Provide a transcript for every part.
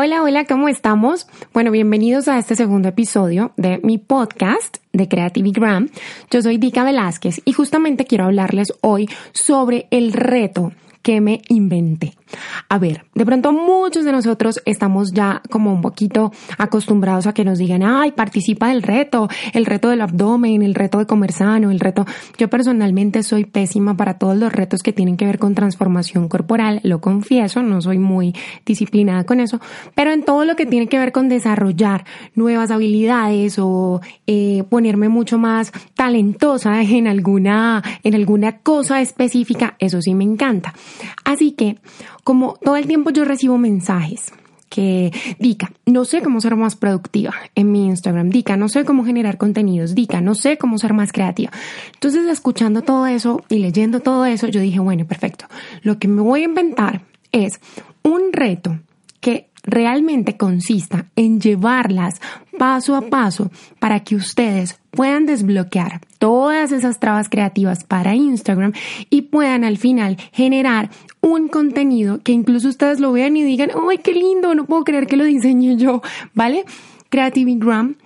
Hola, hola, ¿cómo estamos? Bueno, bienvenidos a este segundo episodio de mi podcast de Creativigram. Yo soy Dika Velázquez y justamente quiero hablarles hoy sobre el reto que me inventé. A ver, de pronto muchos de nosotros estamos ya como un poquito acostumbrados a que nos digan, ay, participa del reto, el reto del abdomen, el reto de comer sano, el reto. Yo personalmente soy pésima para todos los retos que tienen que ver con transformación corporal, lo confieso, no soy muy disciplinada con eso, pero en todo lo que tiene que ver con desarrollar nuevas habilidades o eh, ponerme mucho más talentosa en alguna, en alguna cosa específica, eso sí me encanta. Así que, como todo el tiempo yo recibo mensajes que, Dica, no sé cómo ser más productiva en mi Instagram, Dica, no sé cómo generar contenidos, Dica, no sé cómo ser más creativa. Entonces, escuchando todo eso y leyendo todo eso, yo dije, bueno, perfecto, lo que me voy a inventar es un reto que realmente consista en llevarlas paso a paso para que ustedes puedan desbloquear todas esas trabas creativas para Instagram y puedan al final generar un contenido que incluso ustedes lo vean y digan, ¡ay, qué lindo! No puedo creer que lo diseñé yo, ¿vale? Creativigram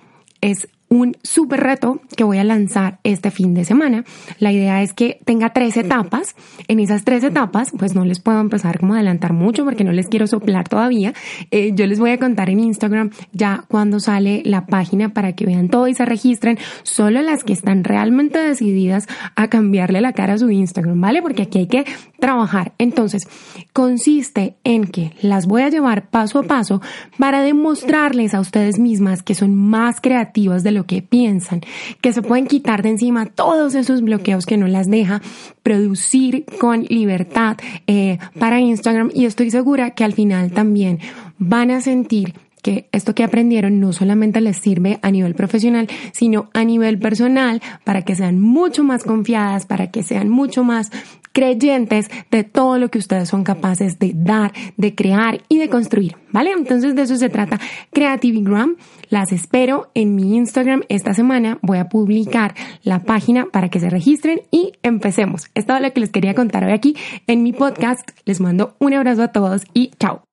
es un súper reto que voy a lanzar este fin de semana. La idea es que tenga tres etapas. En esas tres etapas, pues no les puedo empezar como a adelantar mucho porque no les quiero soplar todavía. Eh, yo les voy a contar en Instagram ya cuando sale la página para que vean todo y se registren. Solo las que están realmente decididas a cambiarle la cara a su Instagram, ¿vale? Porque aquí hay que trabajar. Entonces, consiste en que las voy a llevar paso a paso para demostrarles a ustedes mismas que son más creativas de lo que piensan, que se pueden quitar de encima todos esos bloqueos que no las deja producir con libertad eh, para Instagram y estoy segura que al final también van a sentir que esto que aprendieron no solamente les sirve a nivel profesional, sino a nivel personal para que sean mucho más confiadas, para que sean mucho más creyentes de todo lo que ustedes son capaces de dar, de crear y de construir, ¿vale? Entonces de eso se trata Creativigram. Las espero en mi Instagram esta semana. Voy a publicar la página para que se registren y empecemos. Es todo lo que les quería contar hoy aquí en mi podcast. Les mando un abrazo a todos y chao.